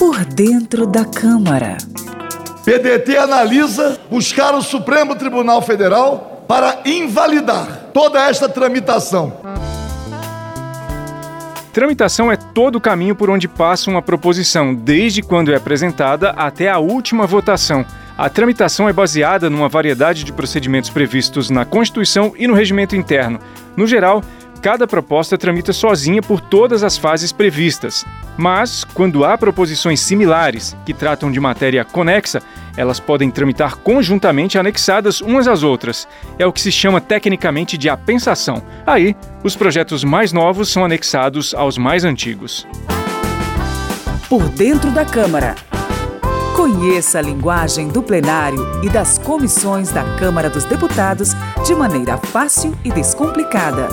Por dentro da Câmara. PDT analisa buscar o Supremo Tribunal Federal para invalidar toda esta tramitação. Tramitação é todo o caminho por onde passa uma proposição, desde quando é apresentada até a última votação. A tramitação é baseada numa variedade de procedimentos previstos na Constituição e no regimento interno. No geral, cada proposta tramita sozinha por todas as fases previstas. Mas, quando há proposições similares, que tratam de matéria conexa, elas podem tramitar conjuntamente anexadas umas às outras. É o que se chama tecnicamente de apensação. Aí, os projetos mais novos são anexados aos mais antigos. Por dentro da Câmara. Conheça a linguagem do plenário e das comissões da Câmara dos Deputados de maneira fácil e descomplicada.